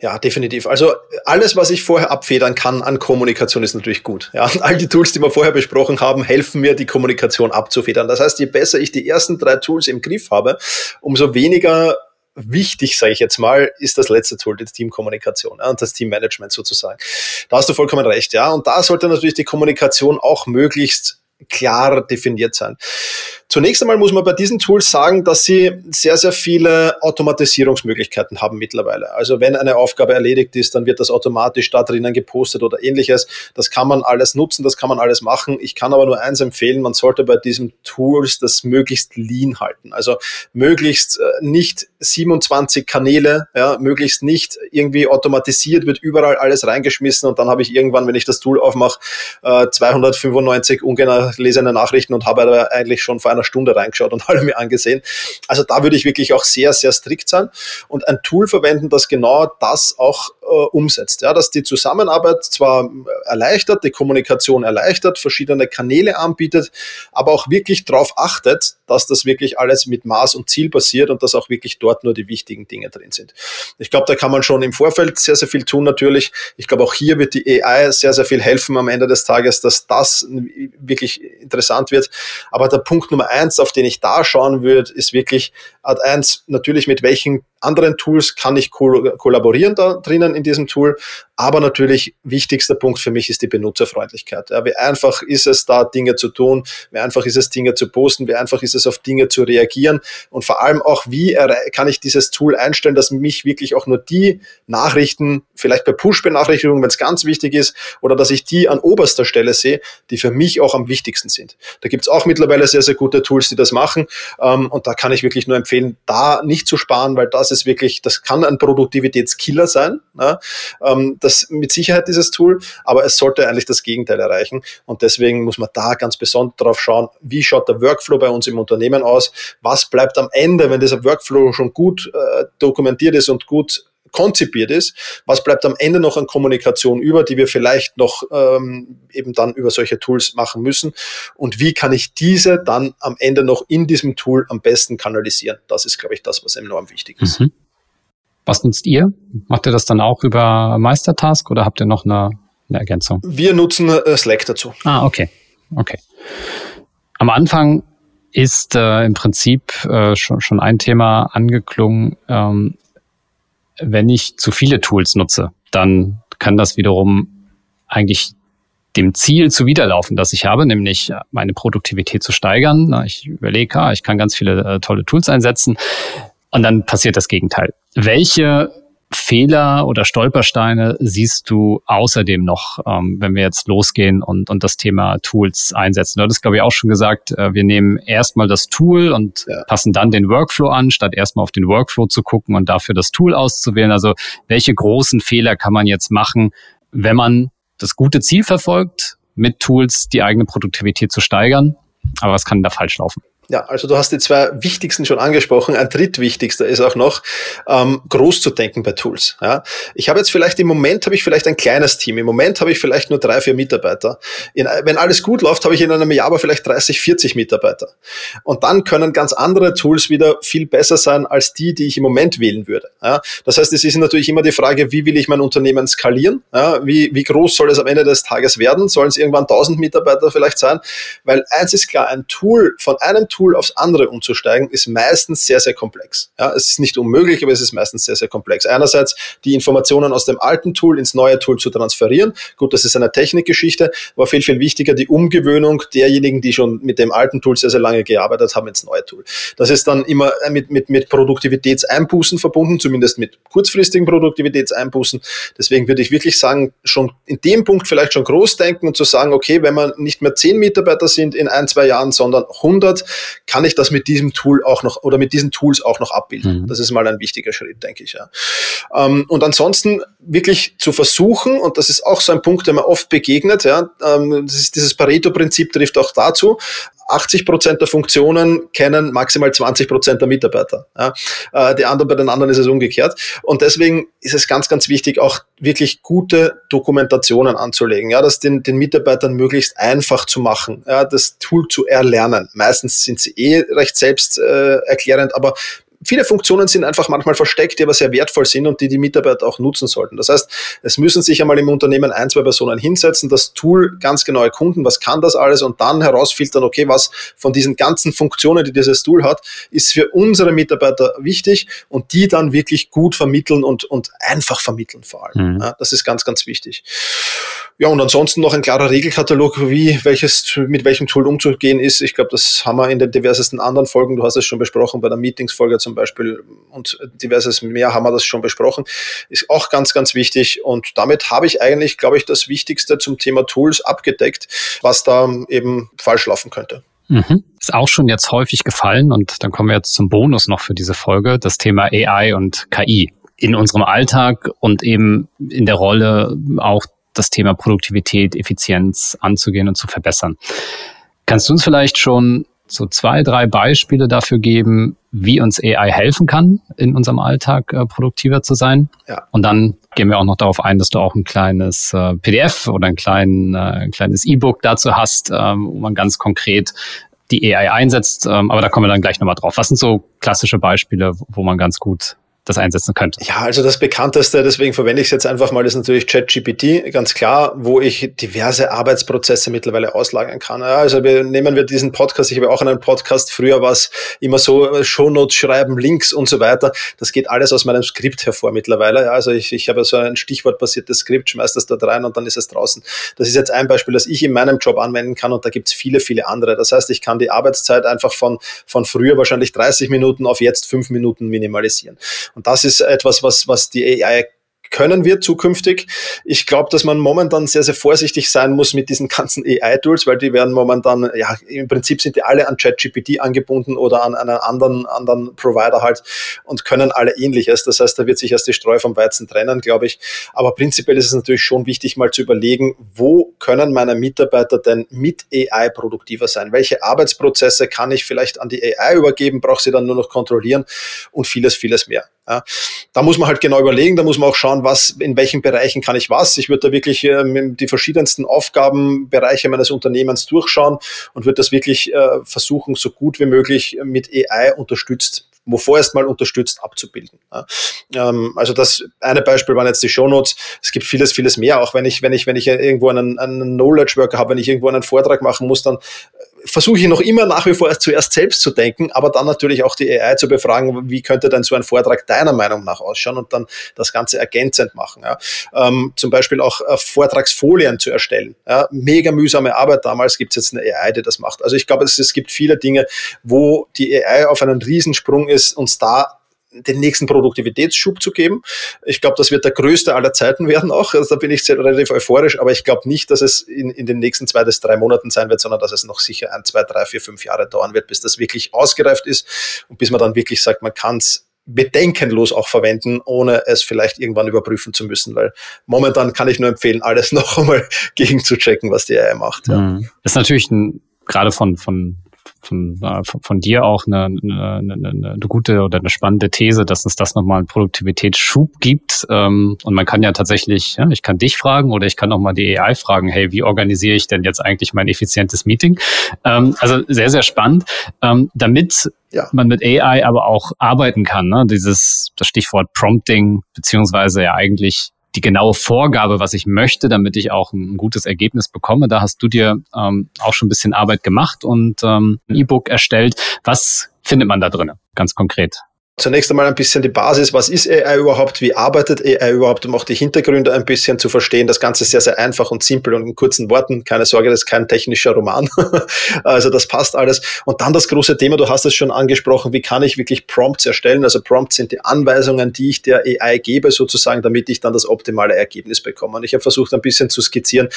Ja, definitiv. Also alles, was ich vorher abfedern kann an Kommunikation, ist natürlich gut. Ja, all die Tools, die wir vorher besprochen haben, helfen mir, die Kommunikation abzufedern. Das heißt, je besser ich die ersten drei Tools im Griff habe, umso weniger wichtig, sage ich jetzt mal, ist das letzte Tool, die Teamkommunikation und das Teammanagement sozusagen. Da hast du vollkommen recht, ja. Und da sollte natürlich die Kommunikation auch möglichst klar definiert sein. Zunächst einmal muss man bei diesen Tools sagen, dass sie sehr, sehr viele Automatisierungsmöglichkeiten haben mittlerweile. Also wenn eine Aufgabe erledigt ist, dann wird das automatisch da drinnen gepostet oder ähnliches. Das kann man alles nutzen, das kann man alles machen. Ich kann aber nur eins empfehlen, man sollte bei diesen Tools das möglichst lean halten. Also möglichst äh, nicht 27 Kanäle, ja, möglichst nicht irgendwie automatisiert wird überall alles reingeschmissen und dann habe ich irgendwann, wenn ich das Tool aufmache, 295 ungelesene Nachrichten und habe aber eigentlich schon vor einer Stunde reingeschaut und alle mir angesehen. Also da würde ich wirklich auch sehr, sehr strikt sein und ein Tool verwenden, das genau das auch äh, umsetzt. Ja, dass die Zusammenarbeit zwar erleichtert, die Kommunikation erleichtert, verschiedene Kanäle anbietet, aber auch wirklich darauf achtet, dass das wirklich alles mit Maß und Ziel passiert und dass auch wirklich dort nur die wichtigen Dinge drin sind. Ich glaube, da kann man schon im Vorfeld sehr, sehr viel tun natürlich. Ich glaube, auch hier wird die AI sehr, sehr viel helfen am Ende des Tages, dass das wirklich interessant wird. Aber der Punkt Nummer eins, auf den ich da schauen würde, ist wirklich Art eins natürlich mit welchen anderen Tools kann ich kollaborieren da drinnen in diesem Tool. Aber natürlich wichtigster Punkt für mich ist die Benutzerfreundlichkeit. Ja, wie einfach ist es da Dinge zu tun, wie einfach ist es Dinge zu posten, wie einfach ist es auf Dinge zu reagieren und vor allem auch, wie kann ich dieses Tool einstellen, dass mich wirklich auch nur die Nachrichten, vielleicht bei Push-Benachrichtigungen, wenn es ganz wichtig ist, oder dass ich die an oberster Stelle sehe, die für mich auch am wichtigsten sind. Da gibt es auch mittlerweile sehr, sehr gute Tools, die das machen ähm, und da kann ich wirklich nur empfehlen, da nicht zu sparen, weil das ist wirklich, das kann ein Produktivitätskiller sein. Ne? Ähm, das mit Sicherheit dieses Tool, aber es sollte eigentlich das Gegenteil erreichen. Und deswegen muss man da ganz besonders darauf schauen, wie schaut der Workflow bei uns im Unternehmen aus, was bleibt am Ende, wenn dieser Workflow schon gut äh, dokumentiert ist und gut konzipiert ist, was bleibt am Ende noch an Kommunikation über, die wir vielleicht noch ähm, eben dann über solche Tools machen müssen und wie kann ich diese dann am Ende noch in diesem Tool am besten kanalisieren. Das ist, glaube ich, das, was enorm wichtig ist. Mhm. Was nutzt ihr? Macht ihr das dann auch über Meistertask oder habt ihr noch eine eine Ergänzung? Wir nutzen äh, Slack dazu. Ah, okay. Okay. Am Anfang ist äh, im Prinzip äh, schon, schon ein Thema angeklungen. Ähm, wenn ich zu viele Tools nutze, dann kann das wiederum eigentlich dem Ziel zuwiderlaufen, das ich habe, nämlich meine Produktivität zu steigern. Ich überlege, ah, ich kann ganz viele äh, tolle Tools einsetzen und dann passiert das Gegenteil. Welche Fehler oder Stolpersteine siehst du außerdem noch, ähm, wenn wir jetzt losgehen und, und das Thema Tools einsetzen? Du hattest, glaube ich, auch schon gesagt, äh, wir nehmen erstmal das Tool und ja. passen dann den Workflow an, statt erstmal auf den Workflow zu gucken und dafür das Tool auszuwählen. Also welche großen Fehler kann man jetzt machen, wenn man das gute Ziel verfolgt, mit Tools die eigene Produktivität zu steigern? Aber was kann da falsch laufen? Ja, also du hast die zwei wichtigsten schon angesprochen. Ein drittwichtigster ist auch noch, ähm, groß zu denken bei Tools. Ja. Ich habe jetzt vielleicht im Moment habe ich vielleicht ein kleines Team. Im Moment habe ich vielleicht nur drei, vier Mitarbeiter. In, wenn alles gut läuft, habe ich in einem Jahr aber vielleicht 30, 40 Mitarbeiter. Und dann können ganz andere Tools wieder viel besser sein als die, die ich im Moment wählen würde. Ja. Das heißt, es ist natürlich immer die Frage, wie will ich mein Unternehmen skalieren? Ja. Wie, wie groß soll es am Ende des Tages werden? Sollen es irgendwann 1000 Mitarbeiter vielleicht sein? Weil eins ist klar, ein Tool von einem Tool Tool aufs andere umzusteigen, ist meistens sehr, sehr komplex. Ja, es ist nicht unmöglich, aber es ist meistens sehr, sehr komplex. Einerseits die Informationen aus dem alten Tool ins neue Tool zu transferieren. Gut, das ist eine Technikgeschichte, aber viel, viel wichtiger die Umgewöhnung derjenigen, die schon mit dem alten Tool sehr, sehr lange gearbeitet haben, ins neue Tool. Das ist dann immer mit, mit, mit Produktivitätseinbußen verbunden, zumindest mit kurzfristigen Produktivitätseinbußen. Deswegen würde ich wirklich sagen, schon in dem Punkt vielleicht schon groß denken und zu sagen, okay, wenn man nicht mehr zehn Mitarbeiter sind in ein, zwei Jahren, sondern 100, kann ich das mit diesem Tool auch noch oder mit diesen Tools auch noch abbilden. Mhm. Das ist mal ein wichtiger Schritt, denke ich. Ja. Ähm, und ansonsten wirklich zu versuchen, und das ist auch so ein Punkt, der mir oft begegnet, ja, ähm, dieses Pareto-Prinzip trifft auch dazu, 80 Prozent der Funktionen kennen maximal 20 Prozent der Mitarbeiter. Ja. Äh, die anderen, bei den anderen ist es umgekehrt. Und deswegen ist es ganz, ganz wichtig, auch wirklich gute Dokumentationen anzulegen, ja, das den, den Mitarbeitern möglichst einfach zu machen, ja, das Tool zu erlernen. Meistens sind sie eh recht selbst äh, aber viele Funktionen sind einfach manchmal versteckt, die aber sehr wertvoll sind und die die Mitarbeiter auch nutzen sollten. Das heißt, es müssen sich einmal im Unternehmen ein, zwei Personen hinsetzen, das Tool ganz genau erkunden, was kann das alles und dann herausfiltern, okay, was von diesen ganzen Funktionen, die dieses Tool hat, ist für unsere Mitarbeiter wichtig und die dann wirklich gut vermitteln und, und einfach vermitteln vor allem. Mhm. Ja, das ist ganz, ganz wichtig. Ja, und ansonsten noch ein klarer Regelkatalog, wie welches, mit welchem Tool umzugehen ist. Ich glaube, das haben wir in den diversesten anderen Folgen. Du hast es schon besprochen bei der Meetingsfolge zum Beispiel und diverses mehr haben wir das schon besprochen. Ist auch ganz, ganz wichtig. Und damit habe ich eigentlich, glaube ich, das Wichtigste zum Thema Tools abgedeckt, was da eben falsch laufen könnte. Mhm. Ist auch schon jetzt häufig gefallen und dann kommen wir jetzt zum Bonus noch für diese Folge, das Thema AI und KI in unserem Alltag und eben in der Rolle auch das Thema Produktivität, Effizienz anzugehen und zu verbessern. Kannst du uns vielleicht schon so zwei, drei Beispiele dafür geben, wie uns AI helfen kann, in unserem Alltag äh, produktiver zu sein? Ja. Und dann gehen wir auch noch darauf ein, dass du auch ein kleines äh, PDF oder ein, klein, äh, ein kleines E-Book dazu hast, ähm, wo man ganz konkret die AI einsetzt. Ähm, aber da kommen wir dann gleich nochmal drauf. Was sind so klassische Beispiele, wo man ganz gut das einsetzen könnte? Ja, also das bekannteste, deswegen verwende ich es jetzt einfach mal, ist natürlich ChatGPT, ganz klar, wo ich diverse Arbeitsprozesse mittlerweile auslagern kann. Ja, also wir nehmen wir diesen Podcast, ich habe auch einen Podcast, früher war es immer so, äh, Shownotes schreiben, Links und so weiter. Das geht alles aus meinem Skript hervor mittlerweile. Ja, also ich, ich habe so ein stichwortbasiertes Skript, schmeiß das dort rein und dann ist es draußen. Das ist jetzt ein Beispiel, das ich in meinem Job anwenden kann und da gibt es viele, viele andere. Das heißt, ich kann die Arbeitszeit einfach von, von früher wahrscheinlich 30 Minuten auf jetzt fünf Minuten minimalisieren. Und das ist etwas, was, was die AI können wir zukünftig. Ich glaube, dass man momentan sehr, sehr vorsichtig sein muss mit diesen ganzen AI-Tools, weil die werden momentan, ja, im Prinzip sind die alle an ChatGPT angebunden oder an einen anderen, anderen Provider halt und können alle ähnliches. Das heißt, da wird sich erst die Streu vom Weizen trennen, glaube ich. Aber prinzipiell ist es natürlich schon wichtig, mal zu überlegen, wo können meine Mitarbeiter denn mit AI produktiver sein? Welche Arbeitsprozesse kann ich vielleicht an die AI übergeben? Brauche sie dann nur noch kontrollieren und vieles, vieles mehr. Ja. Da muss man halt genau überlegen, da muss man auch schauen, was, in welchen Bereichen kann ich was. Ich würde da wirklich ähm, die verschiedensten Aufgabenbereiche meines Unternehmens durchschauen und würde das wirklich äh, versuchen, so gut wie möglich mit AI unterstützt wo vorerst mal unterstützt, abzubilden. Ähm, also das eine Beispiel waren jetzt die Shownotes. Es gibt vieles, vieles mehr. Auch wenn ich, wenn ich, wenn ich irgendwo einen, einen Knowledge Worker habe, wenn ich irgendwo einen Vortrag machen muss, dann versuche ich noch immer nach wie vor zuerst selbst zu denken, aber dann natürlich auch die AI zu befragen, wie könnte denn so ein Vortrag deiner Meinung nach ausschauen und dann das Ganze ergänzend machen. Ja. Ähm, zum Beispiel auch äh, Vortragsfolien zu erstellen. Ja. Mega mühsame Arbeit damals, gibt es jetzt eine AI, die das macht. Also ich glaube, es, es gibt viele Dinge, wo die AI auf einen Riesensprung ist, uns da den nächsten Produktivitätsschub zu geben. Ich glaube, das wird der größte aller Zeiten werden auch. Also da bin ich sehr, relativ euphorisch, aber ich glaube nicht, dass es in, in den nächsten zwei bis drei Monaten sein wird, sondern dass es noch sicher ein, zwei, drei, vier, fünf Jahre dauern wird, bis das wirklich ausgereift ist und bis man dann wirklich sagt, man kann es bedenkenlos auch verwenden, ohne es vielleicht irgendwann überprüfen zu müssen, weil momentan kann ich nur empfehlen, alles noch einmal gegen zu checken, was die AI macht. Ja. Mhm. Das ist natürlich ein, gerade von, von von, äh, von, von dir auch eine, eine, eine, eine gute oder eine spannende These, dass es das nochmal einen Produktivitätsschub gibt. Ähm, und man kann ja tatsächlich, ja, ich kann dich fragen oder ich kann auch mal die AI fragen, hey, wie organisiere ich denn jetzt eigentlich mein effizientes Meeting? Ähm, also sehr, sehr spannend. Ähm, damit ja. man mit AI aber auch arbeiten kann, ne? dieses, das Stichwort Prompting, beziehungsweise ja eigentlich die genaue Vorgabe, was ich möchte, damit ich auch ein gutes Ergebnis bekomme. Da hast du dir ähm, auch schon ein bisschen Arbeit gemacht und ähm, ein E-Book erstellt. Was findet man da drin, ganz konkret? Zunächst einmal ein bisschen die Basis, was ist AI überhaupt, wie arbeitet AI überhaupt, um auch die Hintergründe ein bisschen zu verstehen. Das Ganze ist sehr, sehr einfach und simpel und in kurzen Worten. Keine Sorge, das ist kein technischer Roman. also das passt alles. Und dann das große Thema, du hast es schon angesprochen, wie kann ich wirklich Prompts erstellen? Also Prompts sind die Anweisungen, die ich der AI gebe, sozusagen, damit ich dann das optimale Ergebnis bekomme. Und ich habe versucht, ein bisschen zu skizzieren,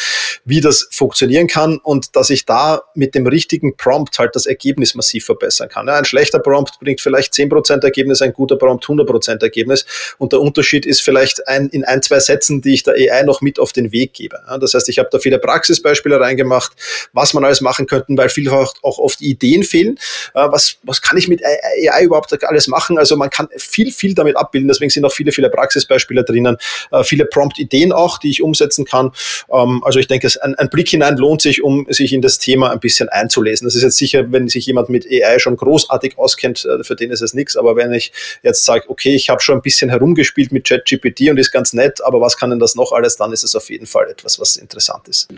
wie das funktionieren kann und dass ich da mit dem richtigen Prompt halt das Ergebnis massiv verbessern kann. Ja, ein schlechter Prompt bringt vielleicht 10% Ergebnis Ergebnis, ein guter Prompt 100% Ergebnis. Und der Unterschied ist vielleicht ein, in ein, zwei Sätzen, die ich der AI noch mit auf den Weg gebe. Das heißt, ich habe da viele Praxisbeispiele reingemacht, was man alles machen könnte, weil vielfach auch oft Ideen fehlen. Was, was kann ich mit AI überhaupt alles machen? Also man kann viel, viel damit abbilden. Deswegen sind auch viele, viele Praxisbeispiele drinnen, äh, viele Prompt-Ideen auch, die ich umsetzen kann. Ähm, also ich denke, ein, ein Blick hinein lohnt sich, um sich in das Thema ein bisschen einzulesen. Das ist jetzt sicher, wenn sich jemand mit AI schon großartig auskennt, äh, für den ist es nichts. Aber wenn ich ich jetzt sage, okay, ich habe schon ein bisschen herumgespielt mit ChatGPT und ist ganz nett, aber was kann denn das noch alles, dann ist es auf jeden Fall etwas, was interessant ist.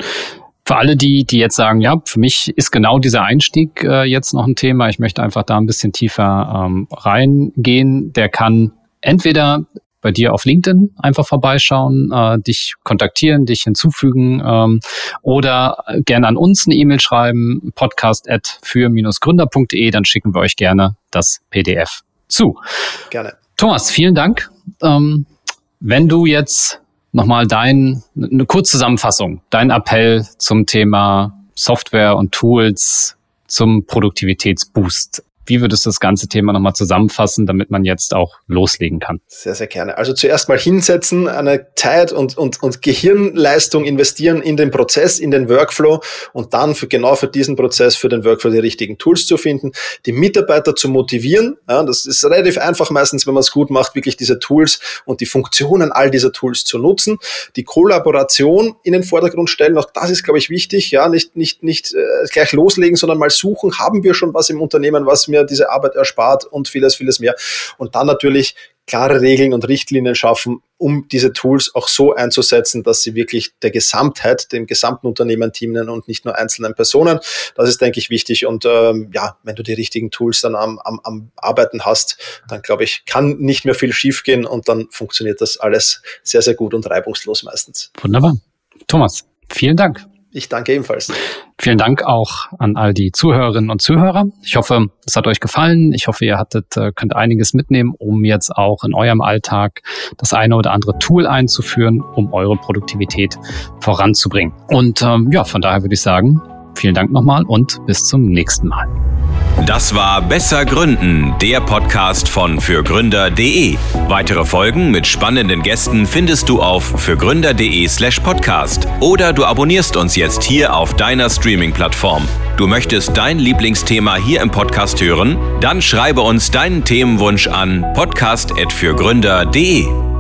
Für alle die, die jetzt sagen, ja, für mich ist genau dieser Einstieg äh, jetzt noch ein Thema, ich möchte einfach da ein bisschen tiefer ähm, reingehen, der kann entweder bei dir auf LinkedIn einfach vorbeischauen, äh, dich kontaktieren, dich hinzufügen ähm, oder gerne an uns eine E-Mail schreiben, podcast für-gründer.de, dann schicken wir euch gerne das PDF zu. Gerne. Thomas, vielen Dank. Ähm, wenn du jetzt nochmal dein, eine Kurzzusammenfassung, dein Appell zum Thema Software und Tools zum Produktivitätsboost wie würdest du das ganze Thema nochmal zusammenfassen, damit man jetzt auch loslegen kann? Sehr, sehr gerne. Also zuerst mal hinsetzen, eine Zeit und, und, und Gehirnleistung investieren in den Prozess, in den Workflow und dann für, genau für diesen Prozess, für den Workflow die richtigen Tools zu finden, die Mitarbeiter zu motivieren. Ja, das ist relativ einfach meistens, wenn man es gut macht, wirklich diese Tools und die Funktionen all dieser Tools zu nutzen. Die Kollaboration in den Vordergrund stellen, auch das ist, glaube ich, wichtig. Ja, nicht, nicht, nicht äh, gleich loslegen, sondern mal suchen, haben wir schon was im Unternehmen, was mir diese Arbeit erspart und vieles, vieles mehr. Und dann natürlich klare Regeln und Richtlinien schaffen, um diese Tools auch so einzusetzen, dass sie wirklich der Gesamtheit, dem gesamten Unternehmen dienen und nicht nur einzelnen Personen. Das ist, denke ich, wichtig. Und ähm, ja, wenn du die richtigen Tools dann am, am, am Arbeiten hast, dann glaube ich, kann nicht mehr viel schiefgehen und dann funktioniert das alles sehr, sehr gut und reibungslos meistens. Wunderbar. Thomas, vielen Dank. Ich danke ebenfalls. Vielen Dank auch an all die Zuhörerinnen und Zuhörer. Ich hoffe, es hat euch gefallen. Ich hoffe, ihr hattet, äh, könnt einiges mitnehmen, um jetzt auch in eurem Alltag das eine oder andere Tool einzuführen, um eure Produktivität voranzubringen. Und ähm, ja, von daher würde ich sagen, vielen Dank nochmal und bis zum nächsten Mal. Das war Besser Gründen, der Podcast von fürgründer.de. Weitere Folgen mit spannenden Gästen findest du auf fürgründer.de/slash podcast oder du abonnierst uns jetzt hier auf deiner Streaming-Plattform. Du möchtest dein Lieblingsthema hier im Podcast hören? Dann schreibe uns deinen Themenwunsch an podcast.fürgründer.de.